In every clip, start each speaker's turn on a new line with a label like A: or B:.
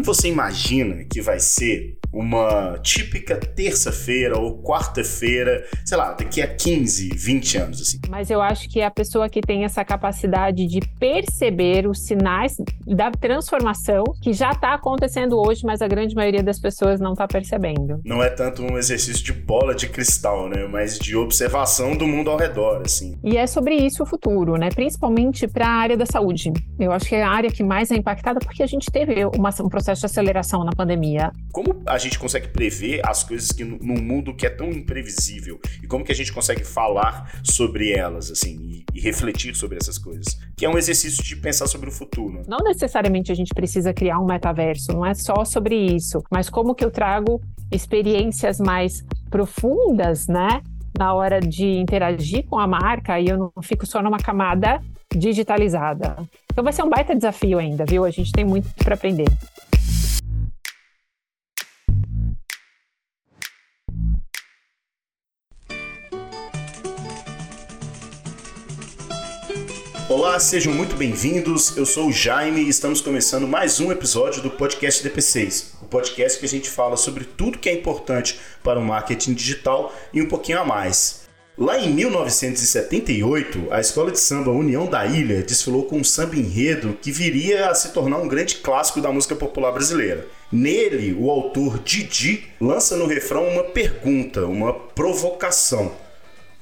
A: Como você imagina que vai ser uma típica terça-feira ou quarta-feira, sei lá, daqui a 15, 20 anos, assim.
B: Mas eu acho que a pessoa que tem essa capacidade de perceber os sinais da transformação que já está acontecendo hoje, mas a grande maioria das pessoas não está percebendo.
A: Não é tanto um exercício de bola de cristal, né? Mas de observação do mundo ao redor, assim.
B: E é sobre isso o futuro, né? Principalmente para a área da saúde. Eu acho que é a área que mais é impactada porque a gente teve uma, um processo de aceleração na pandemia.
A: Como a gente consegue prever as coisas que num mundo que é tão imprevisível e como que a gente consegue falar sobre elas assim e, e refletir sobre essas coisas que é um exercício de pensar sobre o futuro
B: não necessariamente a gente precisa criar um metaverso não é só sobre isso mas como que eu trago experiências mais profundas né na hora de interagir com a marca e eu não fico só numa camada digitalizada. Então vai ser um baita desafio ainda, viu? A gente tem muito para aprender.
A: Olá, sejam muito bem-vindos. Eu sou o Jaime e estamos começando mais um episódio do podcast DP6, o podcast que a gente fala sobre tudo que é importante para o marketing digital e um pouquinho a mais. Lá em 1978, a escola de samba União da Ilha desfilou com um samba enredo que viria a se tornar um grande clássico da música popular brasileira. Nele, o autor Didi lança no refrão uma pergunta, uma provocação: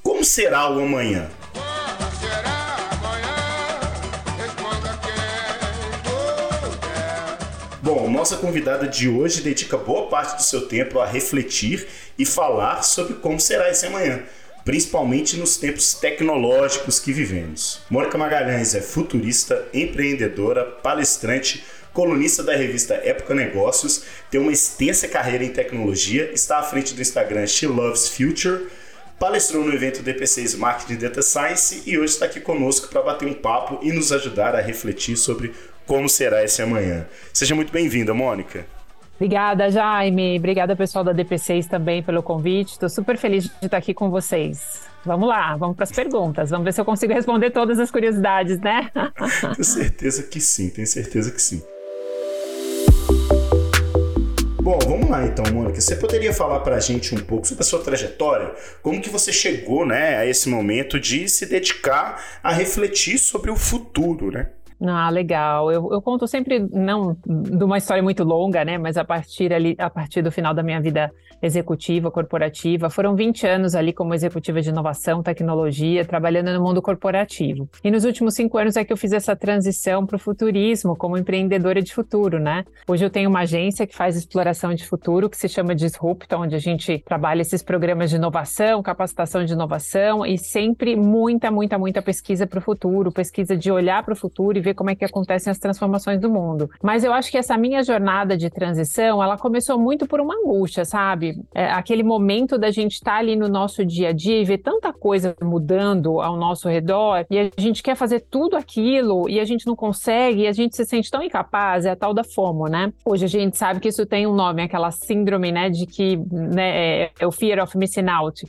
A: Como será o amanhã? Bom, nossa convidada de hoje dedica boa parte do seu tempo a refletir e falar sobre como será esse amanhã, principalmente nos tempos tecnológicos que vivemos. Mônica Magalhães é futurista, empreendedora, palestrante, colunista da revista Época Negócios, tem uma extensa carreira em tecnologia, está à frente do Instagram She Loves Future, palestrou no evento DP6 Marketing Data Science e hoje está aqui conosco para bater um papo e nos ajudar a refletir sobre como será esse amanhã. Seja muito bem-vinda, Mônica.
B: Obrigada, Jaime. Obrigada, pessoal da DP6 também pelo convite. Estou super feliz de estar aqui com vocês. Vamos lá, vamos para as perguntas. Vamos ver se eu consigo responder todas as curiosidades, né?
A: tenho certeza que sim, tenho certeza que sim. Bom, vamos lá então, Mônica. Você poderia falar para a gente um pouco sobre a sua trajetória? Como que você chegou né, a esse momento de se dedicar a refletir sobre o futuro, né?
B: Ah, legal. Eu, eu, conto sempre, não de uma história muito longa, né? Mas a partir ali, a partir do final da minha vida executiva, corporativa, foram 20 anos ali como executiva de inovação, tecnologia, trabalhando no mundo corporativo. E nos últimos cinco anos é que eu fiz essa transição para o futurismo como empreendedora de futuro, né? Hoje eu tenho uma agência que faz exploração de futuro, que se chama Disrupta, onde a gente trabalha esses programas de inovação, capacitação de inovação e sempre muita, muita, muita pesquisa para o futuro, pesquisa de olhar para o futuro e ver como é que acontecem as transformações do mundo. Mas eu acho que essa minha jornada de transição, ela começou muito por uma angústia, sabe? É, aquele momento da gente estar tá ali no nosso dia a dia e ver tanta coisa mudando ao nosso redor e a gente quer fazer tudo aquilo e a gente não consegue e a gente se sente tão incapaz, é a tal da FOMO, né? Hoje a gente sabe que isso tem um nome, aquela síndrome, né, de que né, é, é o fear of missing out.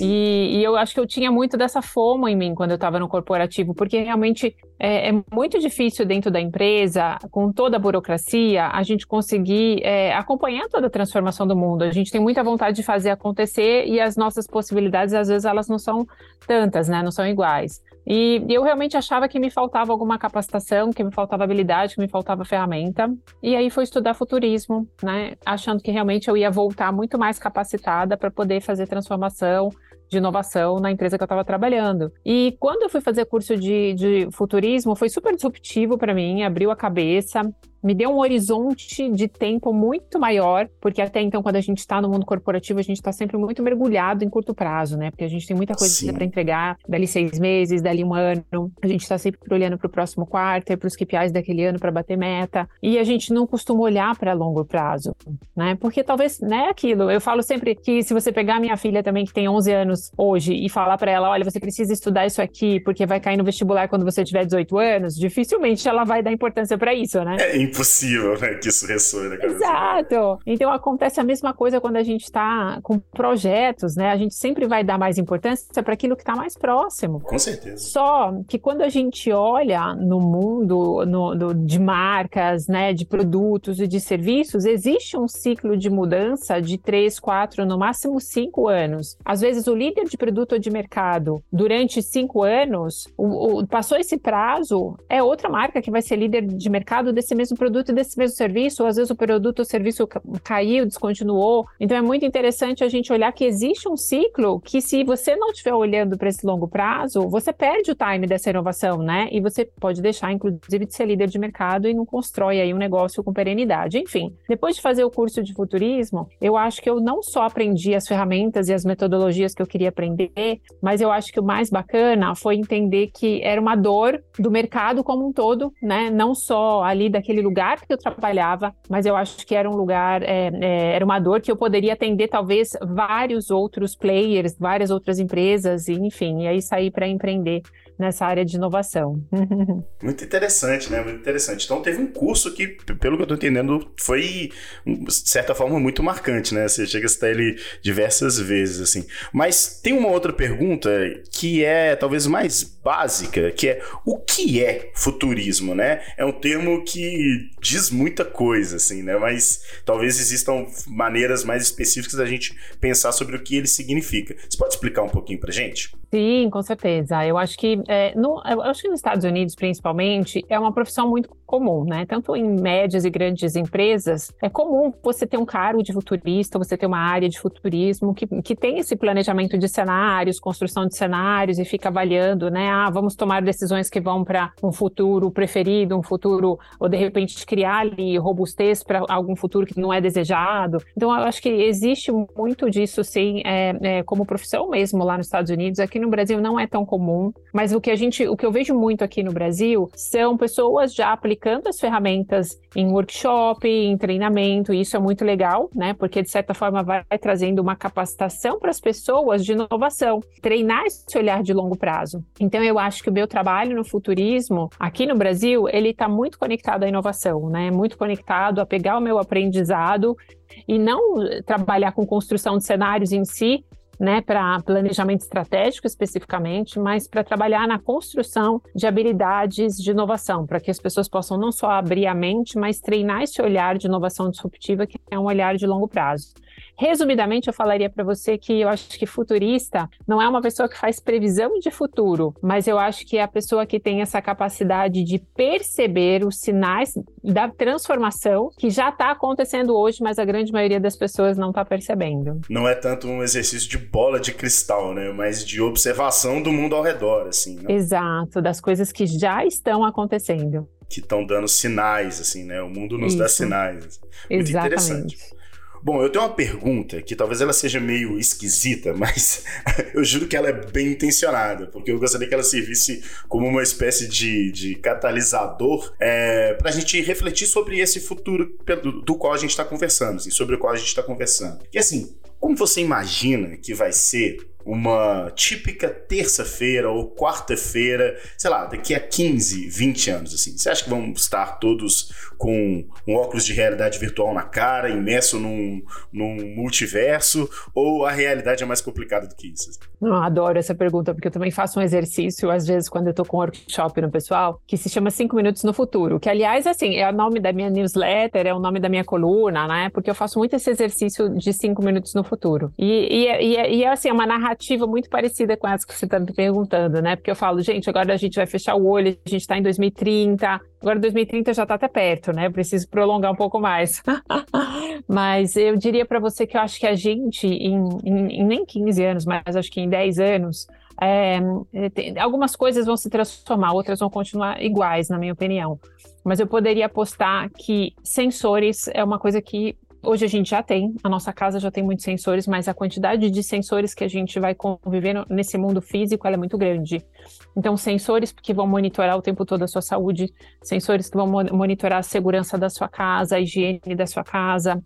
B: E, e, eu acho que eu tinha muito dessa fome em mim quando eu estava no corporativo, porque realmente é, é, muito difícil dentro da empresa, com toda a burocracia, a gente conseguir é, acompanhar toda a transformação do mundo. A gente tem muita vontade de fazer acontecer e as nossas possibilidades, às vezes, elas não são tantas, né? Não são iguais. E eu realmente achava que me faltava alguma capacitação, que me faltava habilidade, que me faltava ferramenta. E aí fui estudar futurismo, né? Achando que realmente eu ia voltar muito mais capacitada para poder fazer transformação de inovação na empresa que eu estava trabalhando. E quando eu fui fazer curso de, de futurismo, foi super disruptivo para mim, abriu a cabeça me deu um horizonte de tempo muito maior, porque até então, quando a gente está no mundo corporativo, a gente está sempre muito mergulhado em curto prazo, né? Porque a gente tem muita coisa para entregar, dali seis meses, dali um ano, a gente está sempre olhando para o próximo quarto, para os KPIs daquele ano para bater meta, e a gente não costuma olhar para longo prazo, né? Porque talvez, né, aquilo, eu falo sempre que se você pegar minha filha também, que tem 11 anos hoje, e falar para ela, olha, você precisa estudar isso aqui, porque vai cair no vestibular quando você tiver 18 anos, dificilmente ela vai dar importância para isso, né?
A: É, impossível, né? Que isso ressoe na cabeça.
B: Exato. Então acontece a mesma coisa quando a gente está com projetos, né? A gente sempre vai dar mais importância para aquilo que está mais próximo.
A: Com certeza.
B: Só que quando a gente olha no mundo no, no, de marcas, né, de produtos e de serviços, existe um ciclo de mudança de três, quatro, no máximo cinco anos. Às vezes o líder de produto ou de mercado, durante cinco anos, o, o, passou esse prazo, é outra marca que vai ser líder de mercado desse mesmo produto e desse mesmo serviço, ou às vezes o produto ou serviço caiu, descontinuou. Então é muito interessante a gente olhar que existe um ciclo que se você não estiver olhando para esse longo prazo, você perde o time dessa inovação, né? E você pode deixar, inclusive, de ser líder de mercado e não constrói aí um negócio com perenidade. Enfim, depois de fazer o curso de futurismo, eu acho que eu não só aprendi as ferramentas e as metodologias que eu queria aprender, mas eu acho que o mais bacana foi entender que era uma dor do mercado como um todo, né? Não só ali daquele lugar que eu trabalhava, mas eu acho que era um lugar, é, é, era uma dor que eu poderia atender talvez vários outros players, várias outras empresas, enfim, e aí sair para empreender nessa área de inovação.
A: Muito interessante, né? Muito interessante. Então teve um curso que, pelo que eu estou entendendo, foi, de certa forma, muito marcante, né? Você chega a citar ele diversas vezes, assim. Mas tem uma outra pergunta que é talvez mais básica, que é o que é futurismo, né? É um termo que diz muita coisa, assim, né? Mas talvez existam maneiras mais específicas da gente pensar sobre o que ele significa. Você pode explicar um pouquinho pra gente?
B: Sim, com certeza. Eu acho que, é, no, eu acho que nos Estados Unidos, principalmente, é uma profissão muito comum, né? Tanto em médias e grandes empresas, é comum você ter um cargo de futurista, você ter uma área de futurismo que, que tem esse planejamento de cenários, construção de cenários e fica avaliando, né? Ah, vamos tomar decisões que vão para um futuro preferido, um futuro, ou de repente criar ali robustez para algum futuro que não é desejado. Então, eu acho que existe muito disso, sim, é, é, como profissão mesmo lá nos Estados Unidos. Aqui no Brasil não é tão comum, mas o que a gente, o que eu vejo muito aqui no Brasil são pessoas já aplicando as ferramentas em workshop, em treinamento, e isso é muito legal, né? Porque de certa forma vai trazendo uma capacitação para as pessoas de inovação, treinar esse olhar de longo prazo. Então eu acho que o meu trabalho no futurismo aqui no Brasil, ele está muito conectado à inovação, né? Muito conectado a pegar o meu aprendizado e não trabalhar com construção de cenários em si, né, para planejamento estratégico especificamente, mas para trabalhar na construção de habilidades de inovação, para que as pessoas possam não só abrir a mente, mas treinar esse olhar de inovação disruptiva, que é um olhar de longo prazo. Resumidamente, eu falaria para você que eu acho que futurista não é uma pessoa que faz previsão de futuro, mas eu acho que é a pessoa que tem essa capacidade de perceber os sinais da transformação que já está acontecendo hoje, mas a grande maioria das pessoas não está percebendo.
A: Não é tanto um exercício de bola de cristal, né? Mas de observação do mundo ao redor, assim. Né?
B: Exato, das coisas que já estão acontecendo
A: que estão dando sinais, assim, né? O mundo nos Isso. dá sinais. Muito Exatamente. interessante. Bom, eu tenho uma pergunta que talvez ela seja meio esquisita, mas eu juro que ela é bem intencionada, porque eu gostaria que ela servisse como uma espécie de, de catalisador é, para a gente refletir sobre esse futuro do, qual a gente está conversando, assim, sobre o qual a gente está conversando. E assim, como você imagina que vai ser uma típica terça-feira ou quarta-feira, sei lá, daqui a 15, 20 anos, assim? Você acha que vão estar todos com um óculos de realidade virtual na cara, imerso num, num multiverso, ou a realidade é mais complicada do que isso?
B: Eu adoro essa pergunta, porque eu também faço um exercício, às vezes, quando eu tô com um workshop no pessoal, que se chama 5 Minutos no Futuro, que, aliás, assim, é o nome da minha newsletter, é o nome da minha coluna, né? Porque eu faço muito esse exercício de 5 minutos no futuro. E, e, e, e, assim, é uma narrativa muito parecida com essa que você está me perguntando, né? Porque eu falo, gente, agora a gente vai fechar o olho, a gente está em 2030, agora 2030 já está até perto, né? Eu preciso prolongar um pouco mais. mas eu diria para você que eu acho que a gente, em, em, em nem 15 anos, mas acho que em 10 anos, é, tem, algumas coisas vão se transformar, outras vão continuar iguais, na minha opinião. Mas eu poderia apostar que sensores é uma coisa que Hoje a gente já tem, a nossa casa já tem muitos sensores, mas a quantidade de sensores que a gente vai conviver nesse mundo físico é muito grande. Então, sensores que vão monitorar o tempo todo a sua saúde, sensores que vão monitorar a segurança da sua casa, a higiene da sua casa,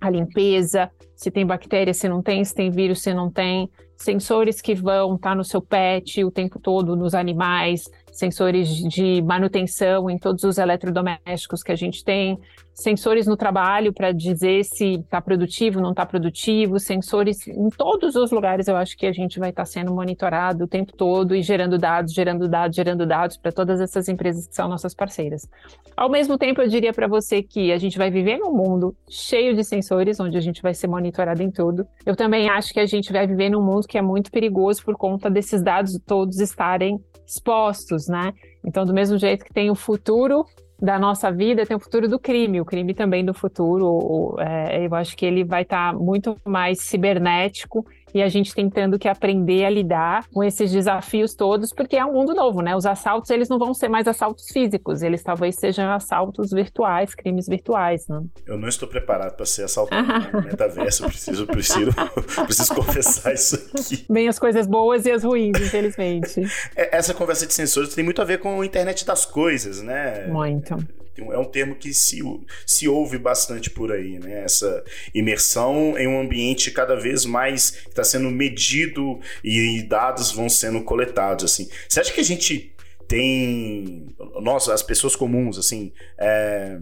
B: a limpeza, se tem bactéria, se não tem, se tem vírus, se não tem, sensores que vão estar tá no seu pet o tempo todo, nos animais, sensores de manutenção em todos os eletrodomésticos que a gente tem, sensores no trabalho para dizer se está produtivo, não está produtivo, sensores em todos os lugares. Eu acho que a gente vai estar tá sendo monitorado o tempo todo e gerando dados, gerando dados, gerando dados para todas essas empresas que são nossas parceiras. Ao mesmo tempo, eu diria para você que a gente vai viver num mundo cheio de sensores, onde a gente vai ser monitorado em tudo. Eu também acho que a gente vai viver num mundo que é muito perigoso por conta desses dados todos estarem expostos, né? Então, do mesmo jeito que tem o futuro da nossa vida tem o futuro do crime, o crime também do futuro. É, eu acho que ele vai estar tá muito mais cibernético e a gente tentando que aprender a lidar com esses desafios todos, porque é um mundo novo, né? Os assaltos, eles não vão ser mais assaltos físicos, eles talvez sejam assaltos virtuais, crimes virtuais, né?
A: Eu não estou preparado para ser assaltado no metaverso, eu preciso, preciso, preciso confessar isso aqui.
B: Bem as coisas boas e as ruins, infelizmente.
A: É, essa conversa de sensores tem muito a ver com a internet das coisas, né?
B: Muito
A: é um termo que se, se ouve bastante por aí, né? Essa imersão em um ambiente cada vez mais está sendo medido e dados vão sendo coletados, assim. Você acha que a gente tem, nós, as pessoas comuns, assim, é,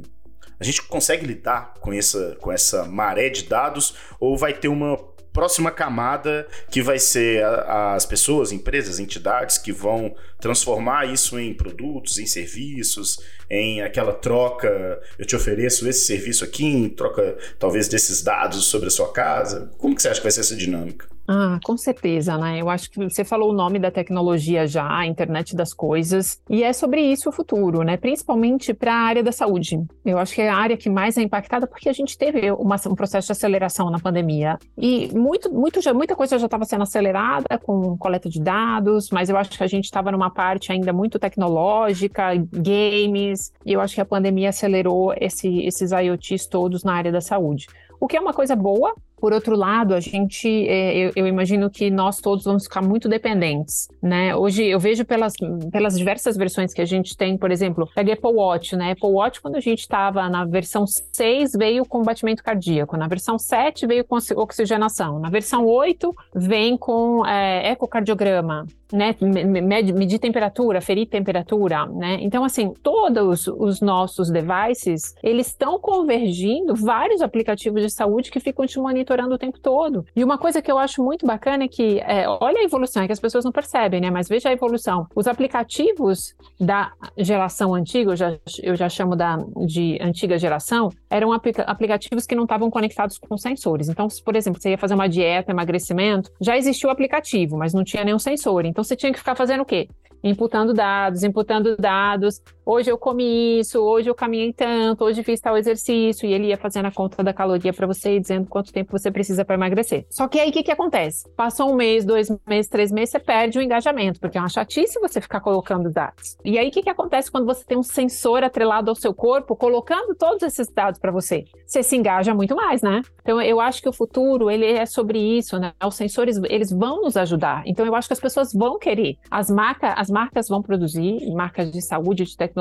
A: a gente consegue lidar com essa, com essa maré de dados ou vai ter uma próxima camada que vai ser a, as pessoas, empresas, entidades que vão transformar isso em produtos, em serviços, em aquela troca. Eu te ofereço esse serviço aqui em troca, talvez, desses dados sobre a sua casa. Como que você acha que vai ser essa dinâmica?
B: Ah, com certeza, né? Eu acho que você falou o nome da tecnologia já, a internet das coisas, e é sobre isso o futuro, né? Principalmente para a área da saúde. Eu acho que é a área que mais é impactada porque a gente teve uma, um processo de aceleração na pandemia e muito, muito já, muita coisa já estava sendo acelerada com coleta de dados, mas eu acho que a gente estava numa parte ainda muito tecnológica, games, e eu acho que a pandemia acelerou esse, esses IoTs todos na área da saúde. O que é uma coisa boa, por outro lado, a gente, é, eu, eu, imagino que nós todos vamos ficar muito dependentes, né? Hoje eu vejo pelas, pelas diversas versões que a gente tem, por exemplo, pega Apple Watch, né? Apple Watch, quando a gente estava na versão 6, veio com batimento cardíaco, na versão 7 veio com oxigenação, na versão 8 vem com é, ecocardiograma, né, medir, temperatura, ferir temperatura, né? Então, assim, todos os nossos devices, eles estão convergindo vários aplicativos de saúde que ficam te monitorando o tempo todo. E uma coisa que eu acho muito bacana é que, é, olha a evolução, é que as pessoas não percebem, né? Mas veja a evolução. Os aplicativos da geração antiga, eu já, eu já chamo da, de antiga geração, eram aplica aplicativos que não estavam conectados com sensores. Então, se, por exemplo, você ia fazer uma dieta, emagrecimento, já existia o aplicativo, mas não tinha nenhum sensor. Então você tinha que ficar fazendo o quê? Imputando dados, imputando dados. Hoje eu comi isso, hoje eu caminhei tanto, hoje fiz tal exercício, e ele ia fazendo a conta da caloria para você e dizendo quanto tempo você precisa para emagrecer. Só que aí o que, que acontece? Passou um mês, dois meses, três meses, você perde o engajamento, porque é uma chatice você ficar colocando dados. E aí o que, que acontece quando você tem um sensor atrelado ao seu corpo, colocando todos esses dados para você? Você se engaja muito mais, né? Então eu acho que o futuro ele é sobre isso, né? Os sensores eles vão nos ajudar. Então eu acho que as pessoas vão querer. As marcas, as marcas vão produzir, marcas de saúde, de tecnologia,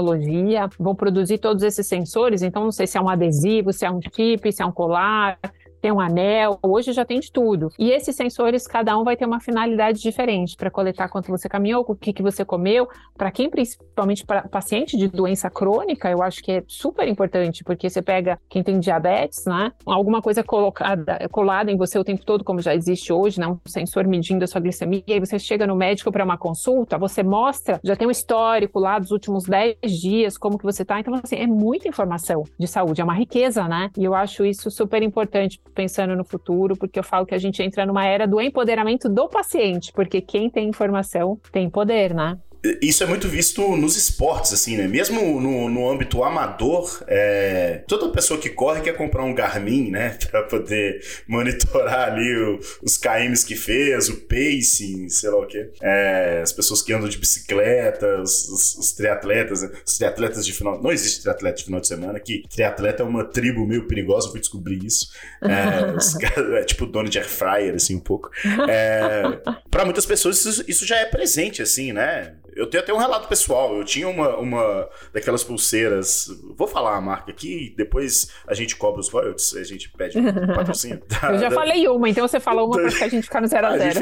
B: vão produzir todos esses sensores. Então não sei se é um adesivo, se é um chip, se é um colar, tem um anel, hoje já tem de tudo. E esses sensores, cada um vai ter uma finalidade diferente para coletar quanto você caminhou, o que, que você comeu. Para quem, principalmente para paciente de doença crônica, eu acho que é super importante, porque você pega quem tem diabetes, né? Alguma coisa colocada, colada em você o tempo todo, como já existe hoje, né? Um sensor medindo a sua glicemia, e você chega no médico para uma consulta, você mostra, já tem um histórico lá dos últimos 10 dias, como que você tá. Então, assim, é muita informação de saúde, é uma riqueza, né? E eu acho isso super importante pensando no futuro, porque eu falo que a gente entra numa era do empoderamento do paciente, porque quem tem informação tem poder, né?
A: Isso é muito visto nos esportes, assim, né? Mesmo no, no âmbito amador, é... toda pessoa que corre quer comprar um Garmin, né? Pra poder monitorar ali o, os KMs que fez, o pacing, sei lá o quê. É... As pessoas que andam de bicicleta, os, os, os, triatletas, né? os triatletas de final... Não existe triatleta de final de semana, que triatleta é uma tribo meio perigosa, eu fui descobrir isso. É, os, é tipo dono de air fryer, assim, um pouco. É... Para muitas pessoas isso, isso já é presente, assim, né? Eu tenho até um relato pessoal. Eu tinha uma, uma daquelas pulseiras. Vou falar a marca aqui, depois a gente cobra os royalties, a gente pede patrocínio.
B: eu já falei uma, então você falou uma pra a gente ficar no zero a zero.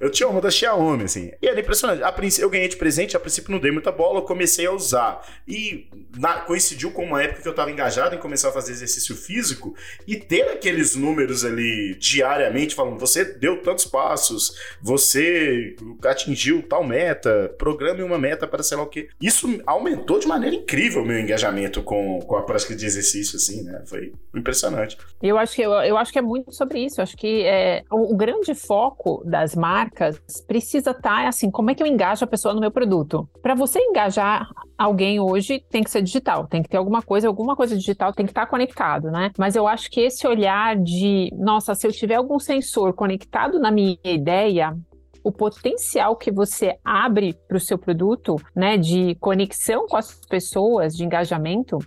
A: eu tinha uma da Xiaomi, assim. E era impressionante. A princípio, eu ganhei de presente, a princípio não dei muita bola, eu comecei a usar. E na, coincidiu com uma época que eu tava engajado em começar a fazer exercício físico e ter aqueles números ali diariamente falando, você deu tantos passos, você atingiu tal meta, programe uma meta para sei lá o quê. Isso aumentou de maneira incrível o meu engajamento com, com a prática de exercício, assim, né? Foi impressionante.
B: Eu acho que, eu, eu acho que é muito sobre isso. Eu acho que é, o, o grande foco das marcas precisa estar, tá, assim, como é que eu engajo a pessoa no meu produto? Para você engajar alguém hoje, tem que ser digital, tem que ter alguma coisa, alguma coisa digital tem que estar tá conectado, né? Mas eu acho que esse olhar de, nossa, se eu tiver algum sensor conectado na minha ideia, o potencial que você abre para o seu produto, né, de conexão com as pessoas, de engajamento,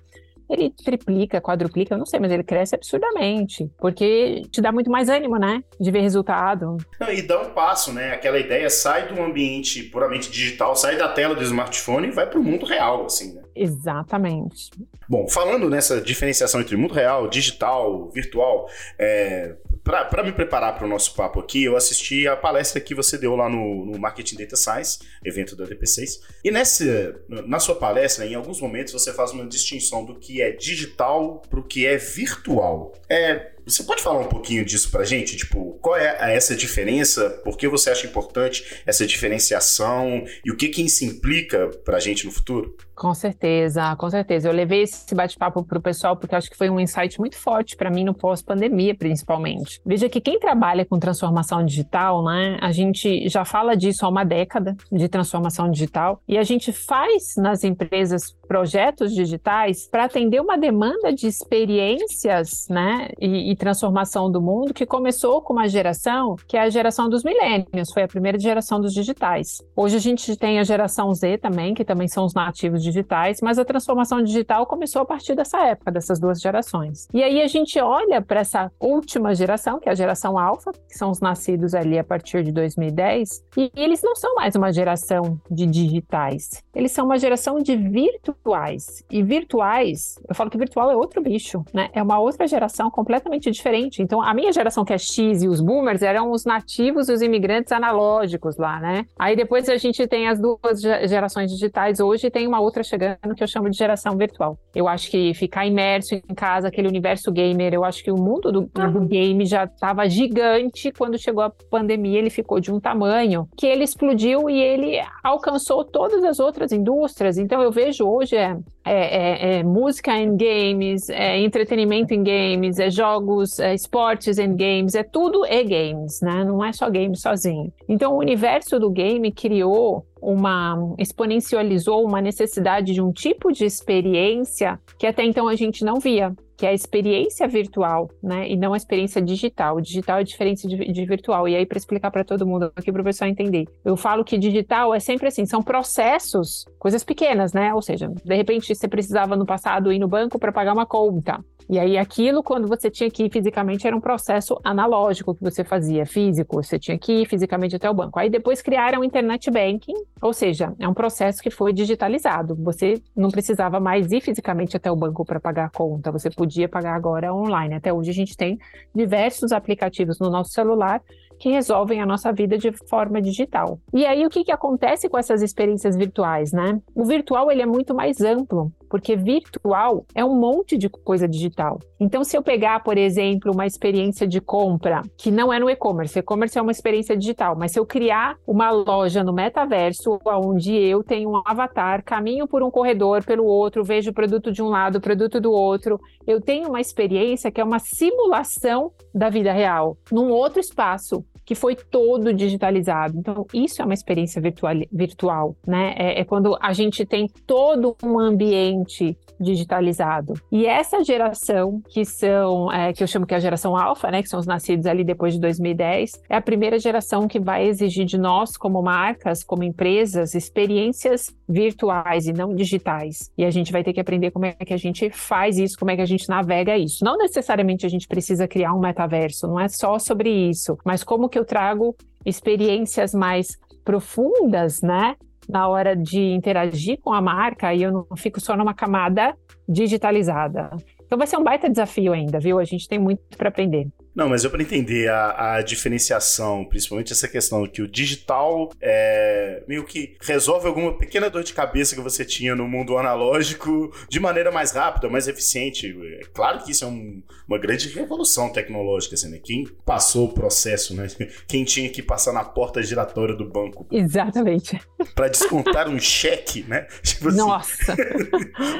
B: ele triplica, quadruplica, eu não sei, mas ele cresce absurdamente, porque te dá muito mais ânimo, né, de ver resultado.
A: E dá um passo, né? Aquela ideia sai do ambiente puramente digital, sai da tela do smartphone e vai para o mundo real, assim, né?
B: Exatamente.
A: Bom, falando nessa diferenciação entre mundo real, digital, virtual, é, para me preparar para o nosso papo aqui, eu assisti a palestra que você deu lá no, no Marketing Data Science, evento da DP6. E nessa, na sua palestra, em alguns momentos, você faz uma distinção do que é digital para o que é virtual. É, você pode falar um pouquinho disso para a gente? Tipo, qual é essa diferença? Por que você acha importante essa diferenciação? E o que, que isso implica para a gente no futuro?
B: Com certeza, com certeza. Eu levei esse bate-papo para o pessoal porque acho que foi um insight muito forte para mim no pós-pandemia, principalmente. Veja que quem trabalha com transformação digital, né, a gente já fala disso há uma década de transformação digital e a gente faz nas empresas projetos digitais para atender uma demanda de experiências, né, e, transformação do mundo que começou com uma geração que é a geração dos milênios, foi a primeira geração dos digitais. Hoje a gente tem a geração Z também, que também são os nativos digitais, mas a transformação digital começou a partir dessa época, dessas duas gerações. E aí a gente olha para essa última geração, que é a geração alfa, que são os nascidos ali a partir de 2010, e eles não são mais uma geração de digitais, eles são uma geração de virtuais. E virtuais, eu falo que virtual é outro bicho, né? É uma outra geração completamente diferente. Então, a minha geração que é X e os boomers eram os nativos e os imigrantes analógicos lá, né? Aí depois a gente tem as duas gerações digitais hoje e tem uma outra outra chegando que eu chamo de geração virtual. Eu acho que ficar imerso em casa, aquele universo gamer, eu acho que o mundo do, do game já estava gigante quando chegou a pandemia, ele ficou de um tamanho que ele explodiu e ele alcançou todas as outras indústrias. Então eu vejo hoje é, é, é, é música em games, é entretenimento em games, é jogos, é esportes em games, é tudo e games, né? Não é só game sozinho. Então o universo do game criou uma exponencializou uma necessidade de um tipo de experiência que até então a gente não via, que é a experiência virtual, né? E não a experiência digital. O digital é diferente de, de virtual. E aí, para explicar para todo mundo aqui, para o pessoal entender, eu falo que digital é sempre assim: são processos, coisas pequenas, né? Ou seja, de repente você precisava no passado ir no banco para pagar uma conta. E aí, aquilo, quando você tinha que ir fisicamente, era um processo analógico que você fazia, físico. Você tinha que ir fisicamente até o banco. Aí, depois criaram o Internet Banking, ou seja, é um processo que foi digitalizado. Você não precisava mais ir fisicamente até o banco para pagar a conta, você podia pagar agora online. Até hoje, a gente tem diversos aplicativos no nosso celular que resolvem a nossa vida de forma digital. E aí o que, que acontece com essas experiências virtuais, né? O virtual ele é muito mais amplo, porque virtual é um monte de coisa digital. Então, se eu pegar, por exemplo, uma experiência de compra que não é no e-commerce, e-commerce é uma experiência digital, mas se eu criar uma loja no metaverso, onde eu tenho um avatar, caminho por um corredor, pelo outro, vejo o produto de um lado, o produto do outro, eu tenho uma experiência que é uma simulação da vida real, num outro espaço que foi todo digitalizado. Então, isso é uma experiência virtual, virtual né? É, é quando a gente tem todo um ambiente digitalizado. E essa geração, que são, é, que eu chamo que é a geração alfa, né, que são os nascidos ali depois de 2010, é a primeira geração que vai exigir de nós, como marcas, como empresas, experiências virtuais e não digitais. E a gente vai ter que aprender como é que a gente faz isso, como é que a gente navega isso. Não necessariamente a gente precisa criar um metaverso, não é só sobre isso, mas como que eu trago experiências mais profundas, né? Na hora de interagir com a marca e eu não fico só numa camada digitalizada. Então vai ser um baita desafio ainda, viu? A gente tem muito para aprender.
A: Não, mas eu para entender a, a, diferenciação, principalmente essa questão que o digital é, meio que resolve alguma pequena dor de cabeça que você tinha no mundo analógico de maneira mais rápida, mais eficiente. É claro que isso é um, uma grande revolução tecnológica, assim, né? Quem passou o processo, né? Quem tinha que passar na porta giratória do banco.
B: Exatamente.
A: Para descontar um cheque, né?
B: Tipo assim, Nossa.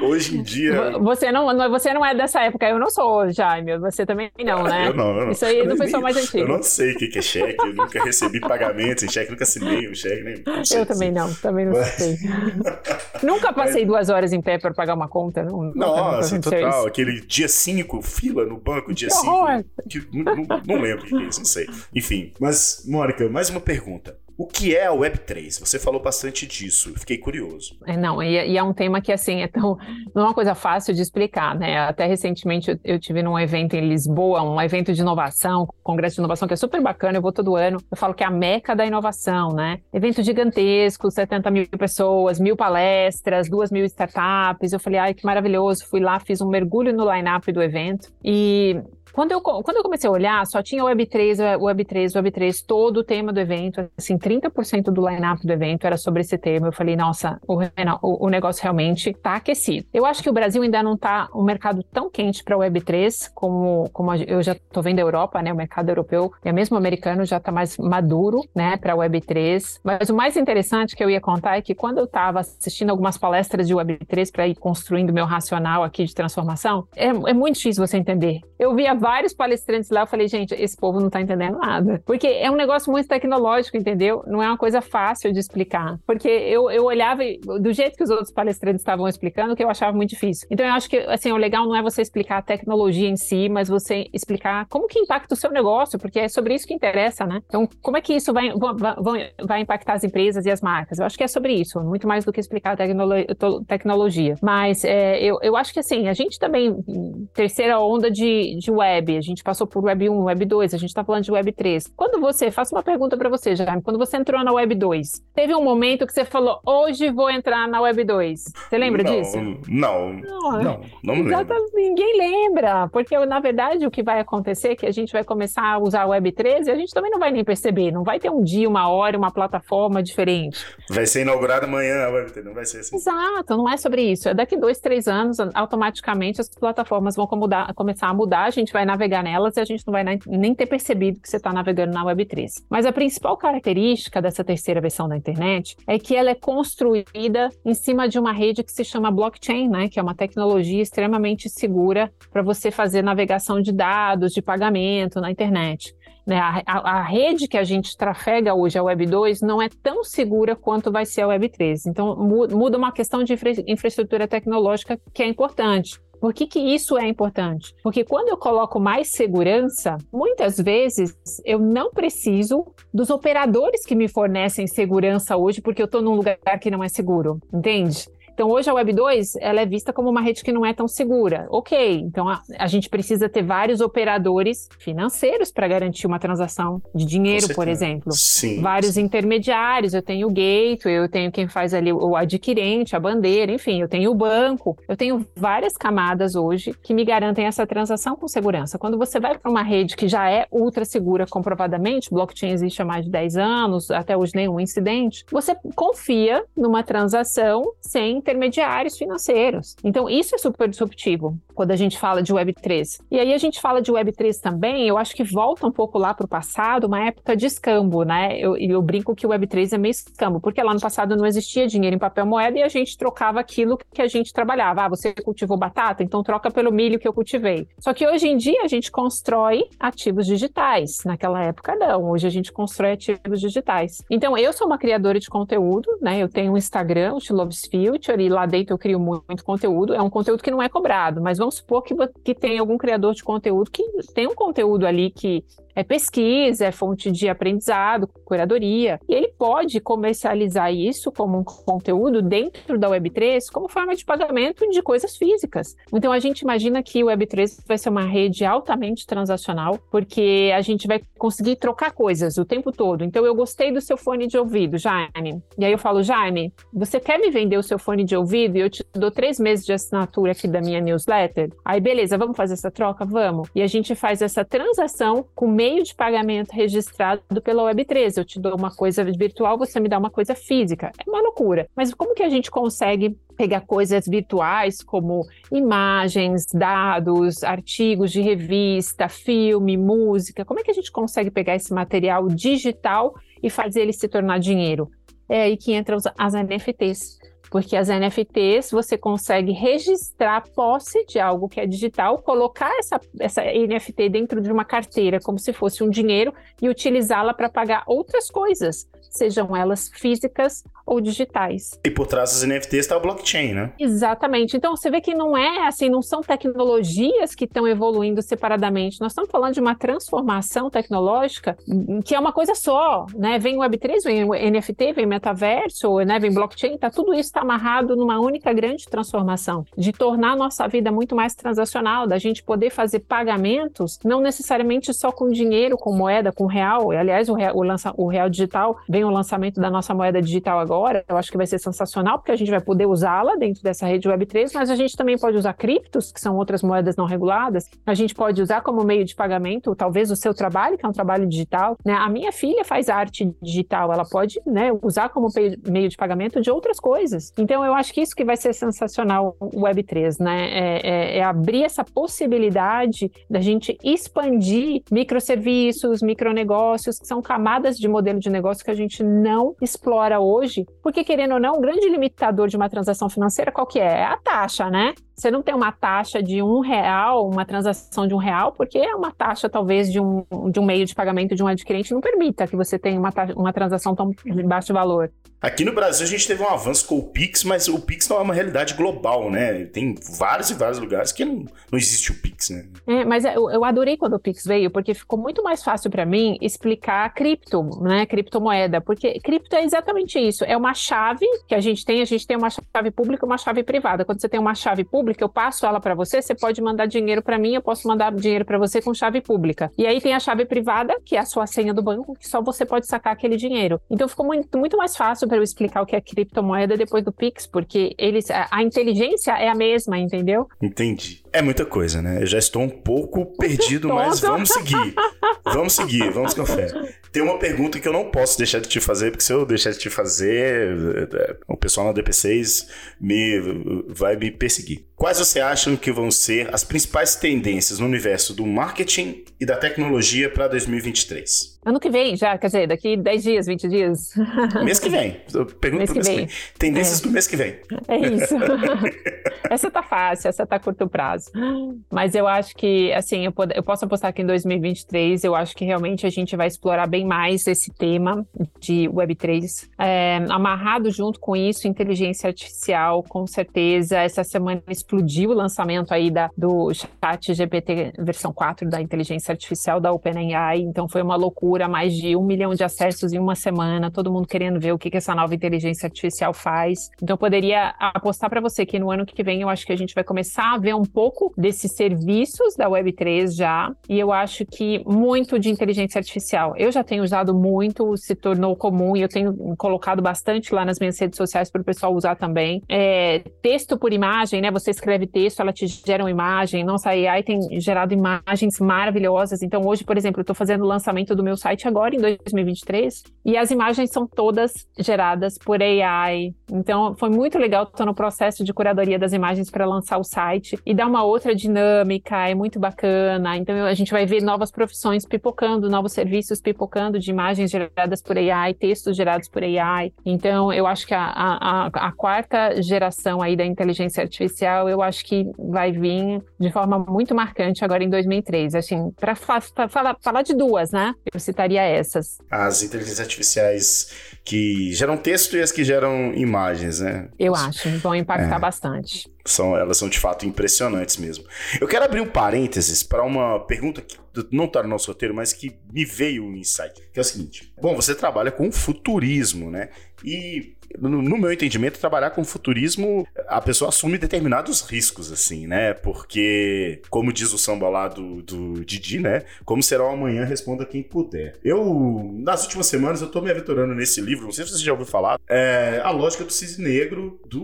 A: hoje em dia.
B: Você não, você não é dessa época, eu não sou, Jaime. Você também não, né?
A: Eu não, eu não.
B: Isso aí é do pessoal mais antigo.
A: Eu não sei o que é cheque, eu nunca recebi pagamentos em cheque, nunca assinei um cheque, nem.
B: eu também não, também não Mas... sei. nunca passei Mas... duas horas em pé para pagar uma conta, não.
A: Nossa, total. Isso. Aquele dia 5, fila no banco, dia 5. Não, não, não lembro o que é isso, não sei. Enfim. Mas, Mônica, mais uma pergunta. O que é a Web3? Você falou bastante disso, fiquei curioso.
B: É, não, e, e, é um tema que, assim, é tão, não é uma coisa fácil de explicar, né? Até recentemente eu, eu tive num evento em Lisboa, um evento de inovação, congresso de inovação, que é super bacana, eu vou todo ano, eu falo que é a meca da inovação, né? Evento gigantesco, 70 mil pessoas, mil palestras, duas mil startups, eu falei, ai, que maravilhoso, fui lá, fiz um mergulho no line-up do evento, e quando eu, quando eu comecei a olhar, só tinha Web3, Web3, Web3, todo o tema do evento, assim, 30% do line-up do evento era sobre esse tema. Eu falei, nossa, o, o, o negócio realmente está aquecido. Eu acho que o Brasil ainda não está um mercado tão quente para Web3 como, como eu já estou vendo a Europa, né? O mercado europeu e mesmo o americano já está mais maduro, né, para Web3. Mas o mais interessante que eu ia contar é que quando eu estava assistindo algumas palestras de Web3 para ir construindo meu racional aqui de transformação, é, é muito difícil você entender. Eu via vários palestrantes lá, eu falei, gente, esse povo não tá entendendo nada. Porque é um negócio muito tecnológico, entendeu? Não é uma coisa fácil de explicar. Porque eu, eu olhava do jeito que os outros palestrantes estavam explicando, que eu achava muito difícil. Então eu acho que, assim, o legal não é você explicar a tecnologia em si, mas você explicar como que impacta o seu negócio, porque é sobre isso que interessa, né? Então, como é que isso vai, vai, vai impactar as empresas e as marcas? Eu acho que é sobre isso, muito mais do que explicar a tecnolo tecnologia. Mas é, eu, eu acho que, assim, a gente também, terceira onda de, de web, web, a gente passou por web 1, web 2, a gente está falando de web 3. Quando você, faço uma pergunta para você, Jaime, quando você entrou na web 2, teve um momento que você falou, hoje vou entrar na web 2. Você lembra
A: não,
B: disso?
A: Não, não, não, não lembro.
B: Ninguém lembra, porque na verdade o que vai acontecer é que a gente vai começar a usar a web 3 e a gente também não vai nem perceber, não vai ter um dia, uma hora, uma plataforma diferente.
A: Vai ser inaugurada amanhã a web 3, não vai ser assim.
B: Exato, não é sobre isso. É daqui dois, três anos, automaticamente as plataformas vão começar a mudar, a gente vai navegar nelas e a gente não vai nem ter percebido que você está navegando na Web3. Mas a principal característica dessa terceira versão da internet é que ela é construída em cima de uma rede que se chama blockchain, né? Que é uma tecnologia extremamente segura para você fazer navegação de dados, de pagamento na internet. Né, a, a, a, rede que a gente trafega hoje, a Web 2, não é tão segura quanto vai ser a Web 3. Então, muda uma questão de infra, infraestrutura tecnológica que é importante. Por que, que isso é importante? Porque quando eu coloco mais segurança, muitas vezes eu não preciso dos operadores que me fornecem segurança hoje, porque eu estou num lugar que não é seguro, entende? Então, hoje a Web 2 ela é vista como uma rede que não é tão segura. Ok, então a, a gente precisa ter vários operadores financeiros para garantir uma transação de dinheiro, por exemplo.
A: Sim.
B: Vários intermediários, eu tenho o gateway, eu tenho quem faz ali o adquirente, a bandeira, enfim, eu tenho o banco. Eu tenho várias camadas hoje que me garantem essa transação com segurança. Quando você vai para uma rede que já é ultra segura comprovadamente, blockchain existe há mais de 10 anos, até hoje nenhum incidente, você confia numa transação sem intermediários financeiros. Então, isso é super disruptivo quando a gente fala de Web3. E aí a gente fala de Web3 também, eu acho que volta um pouco lá para o passado, uma época de escambo, né? Eu, eu brinco que o Web3 é meio escambo, porque lá no passado não existia dinheiro em papel moeda e a gente trocava aquilo que a gente trabalhava. Ah, você cultivou batata, então troca pelo milho que eu cultivei. Só que hoje em dia a gente constrói ativos digitais. Naquela época não, hoje a gente constrói ativos digitais. Então eu sou uma criadora de conteúdo, né? Eu tenho um Instagram, o She Loves Future, e lá dentro eu crio muito conteúdo. É um conteúdo que não é cobrado, mas vamos supor que, que tem algum criador de conteúdo que tem um conteúdo ali que é pesquisa, é fonte de aprendizado, curadoria. E ele pode comercializar isso como um conteúdo dentro da Web3 como forma de pagamento de coisas físicas. Então a gente imagina que o Web3 vai ser uma rede altamente transacional, porque a gente vai conseguir trocar coisas o tempo todo. Então eu gostei do seu fone de ouvido, Jaime. E aí eu falo, Jaime, você quer me vender o seu fone de ouvido e eu te dou três meses de assinatura aqui da minha newsletter? Aí beleza, vamos fazer essa troca? Vamos. E a gente faz essa transação com meio de pagamento registrado pela Web3. Eu te dou uma coisa virtual, você me dá uma coisa física. É uma loucura. Mas como que a gente consegue pegar coisas virtuais como imagens, dados, artigos de revista, filme, música. Como é que a gente consegue pegar esse material digital e fazer ele se tornar dinheiro? É aí que entram as NFTs. Porque as NFTs você consegue registrar posse de algo que é digital, colocar essa, essa NFT dentro de uma carteira como se fosse um dinheiro e utilizá-la para pagar outras coisas, sejam elas físicas ou digitais.
A: E por trás das NFTs está o blockchain, né?
B: Exatamente. Então você vê que não é assim, não são tecnologias que estão evoluindo separadamente. Nós estamos falando de uma transformação tecnológica que é uma coisa só, né? Vem Web3, vem NFT, vem metaverso, né? Vem blockchain, tá tudo isso está amarrado numa única grande transformação de tornar a nossa vida muito mais transacional, da gente poder fazer pagamentos não necessariamente só com dinheiro, com moeda, com real. Aliás, o real, o, lança, o real digital vem o lançamento da nossa moeda digital agora agora, eu acho que vai ser sensacional, porque a gente vai poder usá-la dentro dessa rede Web3, mas a gente também pode usar criptos, que são outras moedas não reguladas, a gente pode usar como meio de pagamento, talvez o seu trabalho, que é um trabalho digital. Né? A minha filha faz arte digital, ela pode né, usar como meio de pagamento de outras coisas. Então, eu acho que isso que vai ser sensacional o Web3, né? É, é, é abrir essa possibilidade da gente expandir microserviços, micronegócios, que são camadas de modelo de negócio que a gente não explora hoje porque, querendo ou não, o grande limitador de uma transação financeira qual que é? É a taxa, né? Você não tem uma taxa de um real, uma transação de um real, porque é uma taxa, talvez, de um, de um meio de pagamento de um adquirente não permita que você tenha uma, uma transação tão de baixo valor.
A: Aqui no Brasil a gente teve um avanço com o Pix, mas o Pix não é uma realidade global, né? Tem vários e vários lugares que não, não existe o Pix, né?
B: É, mas eu, eu adorei quando o Pix veio, porque ficou muito mais fácil para mim explicar cripto, né? Criptomoeda, porque cripto é exatamente isso. É uma chave que a gente tem, a gente tem uma chave pública e uma chave privada. Quando você tem uma chave pública, eu passo ela para você, você pode mandar dinheiro para mim, eu posso mandar dinheiro para você com chave pública. E aí tem a chave privada, que é a sua senha do banco, que só você pode sacar aquele dinheiro. Então ficou muito, muito mais fácil para eu explicar o que é criptomoeda depois do Pix, porque eles a, a inteligência é a mesma, entendeu?
A: Entendi. É muita coisa, né? Eu já estou um pouco perdido, mas vamos seguir. Vamos seguir, vamos com fé. Tem uma pergunta que eu não posso deixar de te fazer, porque se eu deixar de te fazer, o pessoal na DP6 me, vai me perseguir. Quais você acham que vão ser as principais tendências no universo do marketing e da tecnologia para 2023?
B: Ano que vem, já, quer dizer, daqui 10 dias, 20 dias.
A: Mês que vem. Pergunta mês, que, mês vem. que vem. Tendências é. do mês que vem.
B: É isso. essa tá fácil, essa tá a curto prazo. Mas eu acho que, assim, eu, eu posso apostar que em 2023, eu acho que realmente a gente vai explorar bem mais esse tema de Web3. É, amarrado junto com isso, inteligência artificial, com certeza. Essa semana explodiu o lançamento aí da, do chat GPT versão 4 da inteligência artificial da OpenAI, então foi uma loucura, mais de um milhão de acessos em uma semana, todo mundo querendo ver o que, que essa nova inteligência artificial faz. Então eu poderia apostar para você que no ano que vem eu acho que a gente vai começar a ver um pouco desses serviços da Web3 já, e eu acho que muito de inteligência artificial. Eu já tenho usado muito, se tornou comum e eu tenho colocado bastante lá nas minhas redes sociais para o pessoal usar também. É, texto por imagem, né? Você escreve texto, ela te gera uma imagem. Nossa, a AI tem gerado imagens maravilhosas. Então, hoje, por exemplo, eu estou fazendo o lançamento do meu site agora, em 2023, e as imagens são todas geradas por AI. Então, foi muito legal. Estou no processo de curadoria das imagens para lançar o site e dar uma outra dinâmica. É muito bacana. Então, a gente vai ver novas profissões pipocando, novos serviços pipocando de imagens geradas por AI, textos gerados por AI. Então, eu acho que a, a, a quarta geração aí da inteligência artificial eu acho que vai vir de forma muito marcante agora em 2003. Assim, para falar, falar de duas, né? Eu citaria essas.
A: As inteligências artificiais que geram texto e as que geram imagens, né?
B: Eu acho, vão impactar é. bastante.
A: São, elas são de fato impressionantes mesmo. Eu quero abrir um parênteses para uma pergunta que não está no nosso roteiro, mas que me veio um insight, que é o seguinte. Bom, você trabalha com futurismo, né? E no meu entendimento, trabalhar com futurismo, a pessoa assume determinados riscos, assim, né? Porque, como diz o samba lá do, do Didi, né? Como será o amanhã, responda quem puder. Eu, nas últimas semanas, eu tô me aventurando nesse livro, não sei se você já ouviu falar, é A Lógica do Cisne Negro, do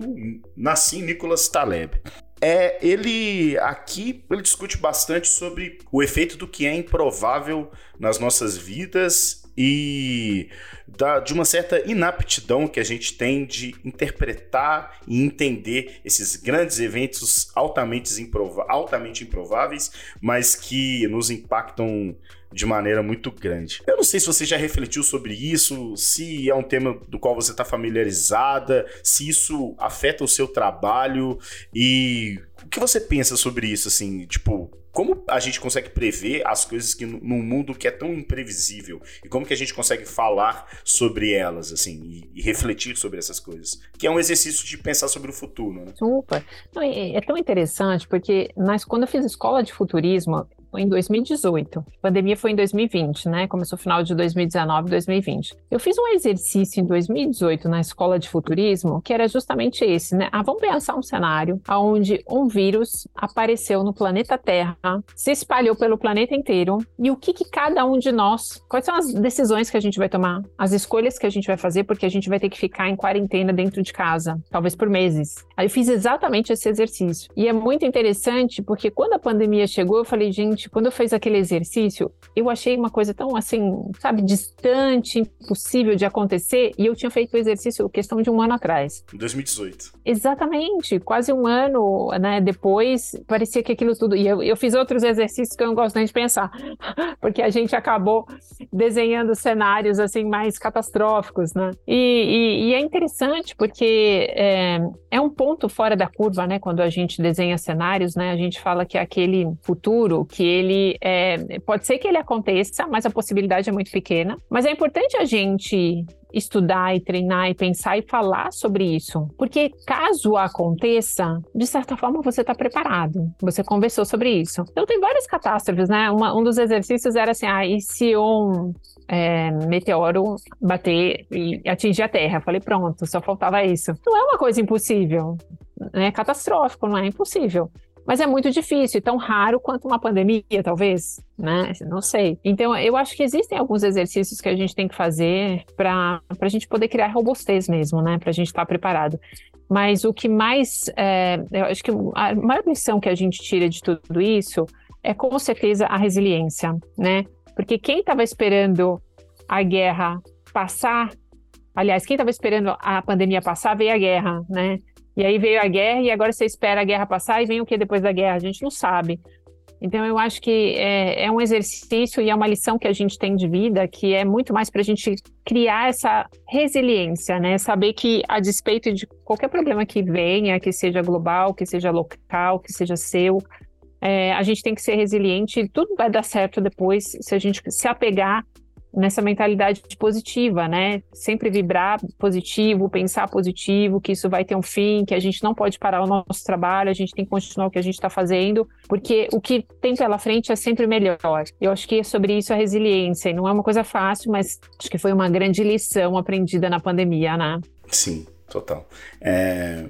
A: Nassim Nicholas Taleb. É, ele aqui ele discute bastante sobre o efeito do que é improvável nas nossas vidas e da, de uma certa inaptidão que a gente tem de interpretar e entender esses grandes eventos altamente, improva altamente improváveis, mas que nos impactam de maneira muito grande. Eu não sei se você já refletiu sobre isso, se é um tema do qual você está familiarizada, se isso afeta o seu trabalho e o que você pensa sobre isso, assim, tipo, como a gente consegue prever as coisas que num mundo que é tão imprevisível? E como que a gente consegue falar sobre elas assim e, e refletir sobre essas coisas? Que é um exercício de pensar sobre o futuro né?
B: super. Não, é, é, tão interessante porque nós quando eu fiz escola de futurismo em 2018. A pandemia foi em 2020, né? Começou final de 2019, 2020. Eu fiz um exercício em 2018 na escola de futurismo que era justamente esse, né? Ah, vamos pensar um cenário onde um vírus apareceu no planeta Terra, se espalhou pelo planeta inteiro e o que, que cada um de nós, quais são as decisões que a gente vai tomar, as escolhas que a gente vai fazer, porque a gente vai ter que ficar em quarentena dentro de casa, talvez por meses. Aí eu fiz exatamente esse exercício. E é muito interessante porque quando a pandemia chegou, eu falei, gente, quando eu fiz aquele exercício, eu achei uma coisa tão assim, sabe, distante, impossível de acontecer, e eu tinha feito o exercício questão de um ano atrás.
A: Em 2018.
B: Exatamente, quase um ano, né, depois, parecia que aquilo tudo, e eu, eu fiz outros exercícios que eu não gosto nem de pensar, porque a gente acabou desenhando cenários, assim, mais catastróficos, né, e, e, e é interessante porque é, é um ponto fora da curva, né, quando a gente desenha cenários, né, a gente fala que é aquele futuro que ele é, pode ser que ele aconteça, mas a possibilidade é muito pequena. Mas é importante a gente estudar e treinar e pensar e falar sobre isso. Porque caso aconteça, de certa forma você está preparado. Você conversou sobre isso. Então tem várias catástrofes, né? Uma, um dos exercícios era assim: ah, e se um é, meteoro bater e atingir a Terra? Eu falei, pronto, só faltava isso. Não é uma coisa impossível. É catastrófico, não é impossível. Mas é muito difícil, tão raro quanto uma pandemia, talvez, né? Não sei. Então, eu acho que existem alguns exercícios que a gente tem que fazer para a gente poder criar robustez mesmo, né? Para a gente estar tá preparado. Mas o que mais, é, eu acho que a maior lição que a gente tira de tudo isso é com certeza a resiliência, né? Porque quem estava esperando a guerra passar, aliás, quem estava esperando a pandemia passar, veio a guerra, né? E aí veio a guerra e agora você espera a guerra passar e vem o que depois da guerra? A gente não sabe. Então, eu acho que é, é, um exercício e é uma lição que a gente tem de vida que é muito mais para a gente criar essa resiliência, né? Saber que, a despeito de qualquer problema que venha, que seja global, que seja local, que seja seu, é, a gente tem que ser resiliente e tudo vai dar certo depois se a gente se apegar nessa mentalidade positiva, né? Sempre vibrar positivo, pensar positivo, que isso vai ter um fim, que a gente não pode parar o nosso trabalho, a gente tem que continuar o que a gente está fazendo, porque o que tem pela frente é sempre melhor. Eu acho que é sobre isso a resiliência, e não é uma coisa fácil, mas acho que foi uma grande lição aprendida na pandemia, né?
A: Sim, total. É...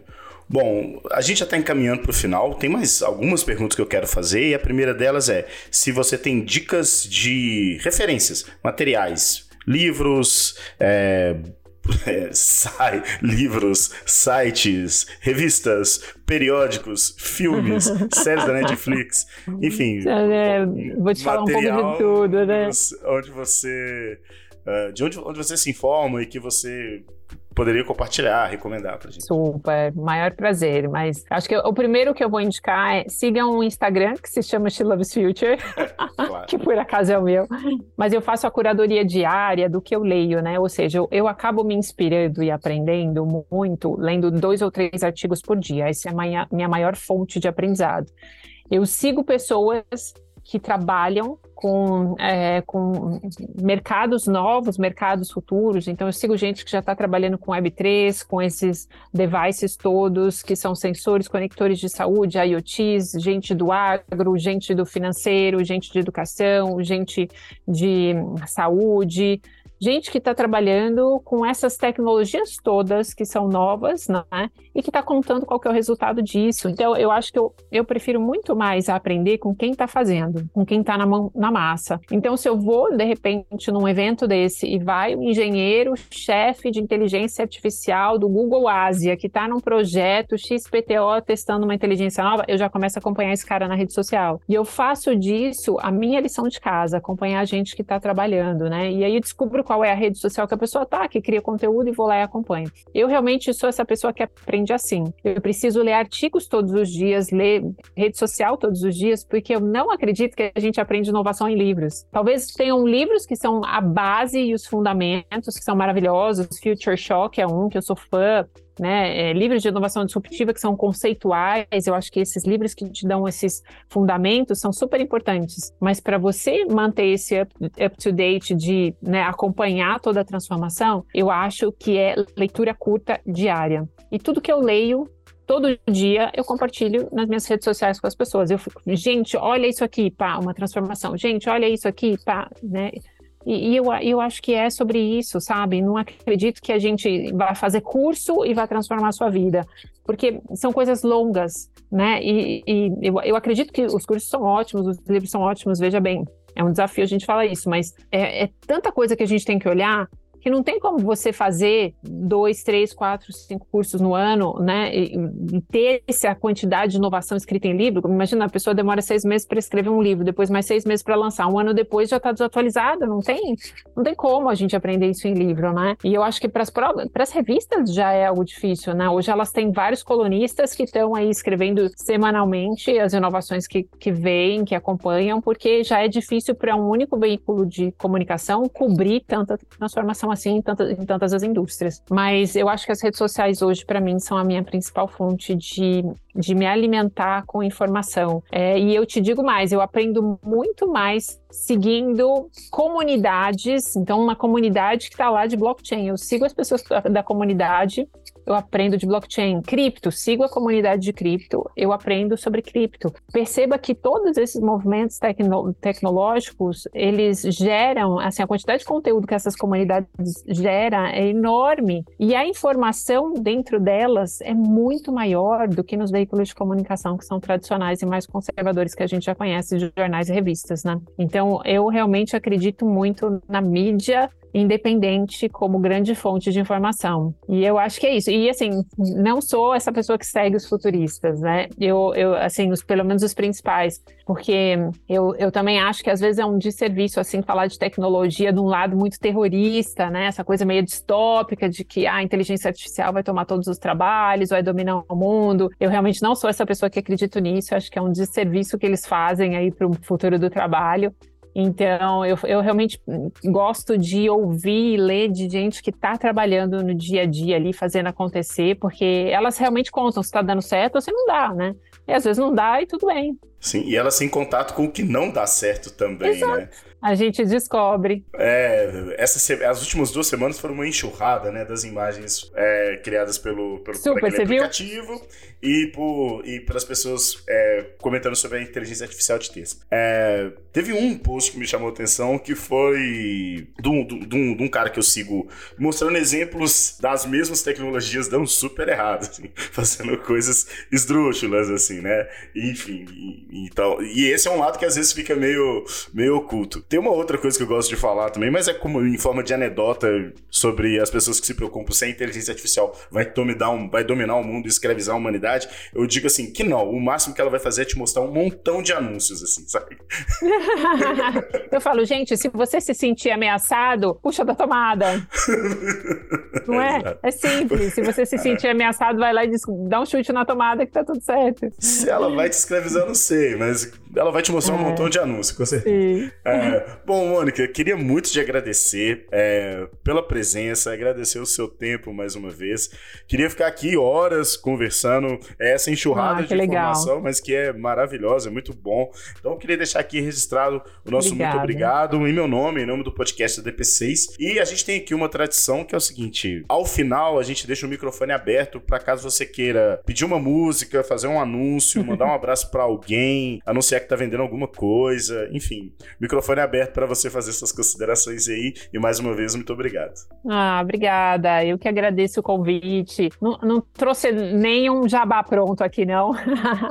A: Bom, a gente já está encaminhando para o final. Tem mais algumas perguntas que eu quero fazer. E a primeira delas é se você tem dicas de referências, materiais, livros, é, é, sai, livros, sites, revistas, periódicos, filmes, séries da Netflix, enfim.
B: É, vou te falar um pouco de tudo, né?
A: Onde você. Uh, de onde, onde você se informa e que você poderia compartilhar, recomendar pra gente.
B: Super, maior prazer. Mas acho que o primeiro que eu vou indicar é sigam um Instagram que se chama She Loves Future, que por acaso é o meu. Mas eu faço a curadoria diária do que eu leio, né? Ou seja, eu, eu acabo me inspirando e aprendendo muito, lendo dois ou três artigos por dia. Essa é a minha, minha maior fonte de aprendizado. Eu sigo pessoas que trabalham com, é, com mercados novos, mercados futuros. Então, eu sigo gente que já está trabalhando com Web3, com esses devices todos, que são sensores, conectores de saúde, IoTs, gente do agro, gente do financeiro, gente de educação, gente de saúde, gente que está trabalhando com essas tecnologias todas que são novas, né? E que está contando qual que é o resultado disso. Então, eu acho que eu, eu prefiro muito mais aprender com quem está fazendo, com quem está na, mão, na massa. Então, se eu vou, de repente, num evento desse e vai um engenheiro, chefe de inteligência artificial do Google Ásia, que está num projeto XPTO testando uma inteligência nova, eu já começo a acompanhar esse cara na rede social. E eu faço disso a minha lição de casa, acompanhar a gente que está trabalhando, né? E aí eu descubro qual é a rede social que a pessoa tá, que cria conteúdo e vou lá e acompanho. Eu realmente sou essa pessoa que aprende assim. Eu preciso ler artigos todos os dias, ler rede social todos os dias, porque eu não acredito que a gente aprende inovação em livros. Talvez tenham livros que são a base e os fundamentos, que são maravilhosos. Future Shock é um que eu sou fã né? É, livros de inovação disruptiva que são conceituais, eu acho que esses livros que te dão esses fundamentos são super importantes. Mas para você manter esse up, to date de né, acompanhar toda a transformação, eu acho que é leitura curta diária. E tudo que eu leio todo dia eu compartilho nas minhas redes sociais com as pessoas. Eu fico, gente, olha isso aqui, pá, uma transformação. Gente, olha isso aqui, pá, né? E, e eu, eu acho que é sobre isso, sabe? Não acredito que a gente vai fazer curso e vai transformar a sua vida, porque são coisas longas, né? E, e eu, eu acredito que os cursos são ótimos, os livros são ótimos, veja bem. É um desafio a gente falar isso, mas é, é tanta coisa que a gente tem que olhar que não tem como você fazer dois, três, quatro, cinco cursos no ano, né, e, e ter essa quantidade de inovação escrita em livro. Imagina, a pessoa demora seis meses para escrever um livro, depois mais seis meses para lançar, um ano depois já está desatualizada, não tem, não tem como a gente aprender isso em livro, né? E eu acho que para as revistas já é algo difícil, né? Hoje elas têm vários colunistas que estão aí escrevendo semanalmente as inovações que, que vêm, que acompanham, porque já é difícil para um único veículo de comunicação cobrir tanta transformação assim em, tanta, em tantas as indústrias. Mas eu acho que as redes sociais hoje, para mim, são a minha principal fonte de, de me alimentar com informação. É, e eu te digo mais, eu aprendo muito mais seguindo comunidades. Então, uma comunidade que está lá de blockchain. Eu sigo as pessoas da comunidade eu aprendo de blockchain. Cripto, sigo a comunidade de cripto, eu aprendo sobre cripto. Perceba que todos esses movimentos tecno tecnológicos, eles geram, assim, a quantidade de conteúdo que essas comunidades geram é enorme. E a informação dentro delas é muito maior do que nos veículos de comunicação que são tradicionais e mais conservadores que a gente já conhece de jornais e revistas, né? Então, eu realmente acredito muito na mídia independente como grande fonte de informação. E eu acho que é isso. E assim, não sou essa pessoa que segue os futuristas, né? Eu, eu assim, os, pelo menos os principais, porque eu, eu também acho que às vezes é um desserviço, assim, falar de tecnologia de um lado muito terrorista, né? Essa coisa meio distópica de que ah, a inteligência artificial vai tomar todos os trabalhos, vai dominar o mundo. Eu realmente não sou essa pessoa que acredito nisso. Eu acho que é um desserviço que eles fazem aí para o futuro do trabalho. Então, eu, eu realmente gosto de ouvir e ler de gente que está trabalhando no dia a dia ali, fazendo acontecer, porque elas realmente contam se está dando certo ou se não dá, né? E às vezes não dá e tudo bem.
A: Sim, e elas em contato com o que não dá certo também, Exato. né?
B: A gente descobre.
A: É, essa, as últimas duas semanas foram uma enxurrada, né, das imagens é, criadas pelo, pelo
B: Super,
A: por
B: aplicativo
A: viu? e por e pelas pessoas é, comentando sobre a inteligência artificial de texto. É, teve um post que me chamou a atenção que foi de um, de, um, de um cara que eu sigo mostrando exemplos das mesmas tecnologias dando super errado, assim, fazendo coisas esdrúxulas, assim, né? Enfim, e, então, e esse é um lado que às vezes fica meio, meio oculto. Tem uma outra coisa que eu gosto de falar também, mas é como em forma de anedota sobre as pessoas que se preocupam se a inteligência artificial vai dominar, vai dominar o mundo e escravizar a humanidade. Eu digo assim, que não. O máximo que ela vai fazer é te mostrar um montão de anúncios, assim, sabe?
B: eu falo, gente, se você se sentir ameaçado, puxa da tomada. não é? É simples. Se você se sentir ameaçado, vai lá e dá um chute na tomada que tá tudo certo.
A: Se ela vai te escravizar, eu não sei, mas ela vai te mostrar um é. montão de anúncios, com certeza. É, bom, Mônica, queria muito te agradecer é, pela presença, agradecer o seu tempo mais uma vez. Queria ficar aqui horas conversando essa enxurrada ah, de informação, legal. mas que é maravilhosa, é muito bom. Então, queria deixar aqui registrado o nosso Obrigada. muito obrigado em meu nome, em nome do podcast da DP6. E a gente tem aqui uma tradição que é o seguinte: ao final, a gente deixa o microfone aberto para caso você queira pedir uma música, fazer um anúncio, mandar um abraço para alguém, anunciar que tá vendendo alguma coisa, enfim. Microfone aberto para você fazer suas considerações aí. E mais uma vez, muito obrigado.
B: Ah, obrigada. Eu que agradeço o convite. Não, não trouxe nenhum jabá pronto aqui, não.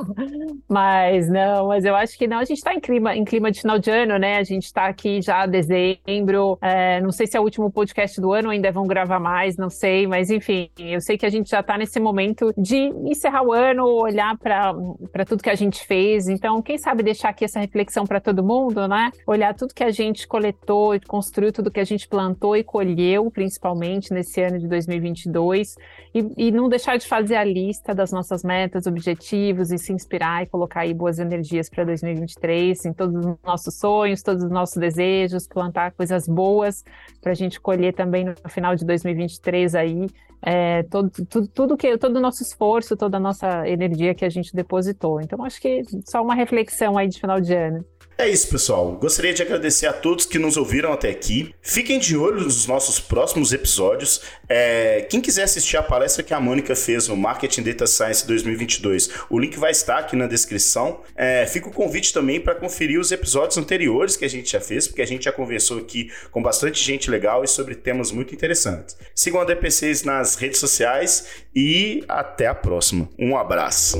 B: mas não, mas eu acho que não. A gente está em clima, em clima de final de ano, né? A gente está aqui já dezembro. É, não sei se é o último podcast do ano, ainda vão gravar mais, não sei, mas enfim, eu sei que a gente já está nesse momento de encerrar o ano, olhar para tudo que a gente fez. Então, quem sabe deixar aqui essa reflexão para todo mundo, né? Olhar tudo que a gente coletou e construiu, tudo que a gente plantou e colheu, principalmente nesse ano de 2022, e, e não deixar de fazer a lista das nossas metas, objetivos e se inspirar e colocar aí boas energias para 2023, em todos os nossos sonhos, todos os nossos desejos, plantar coisas boas para a gente colher também no final de 2023 aí é, todo, tudo, tudo que todo o nosso esforço, toda a nossa energia que a gente depositou. Então, acho que só uma reflexão aí de final de ano.
A: É isso, pessoal. Gostaria de agradecer a todos que nos ouviram até aqui. Fiquem de olho nos nossos próximos episódios. É, quem quiser assistir a palestra que a Mônica fez no Marketing Data Science 2022, o link vai estar aqui na descrição. É, fica o convite também para conferir os episódios anteriores que a gente já fez, porque a gente já conversou aqui com bastante gente legal e sobre temas muito interessantes. Sigam a DPCs nas redes sociais e até a próxima. Um abraço.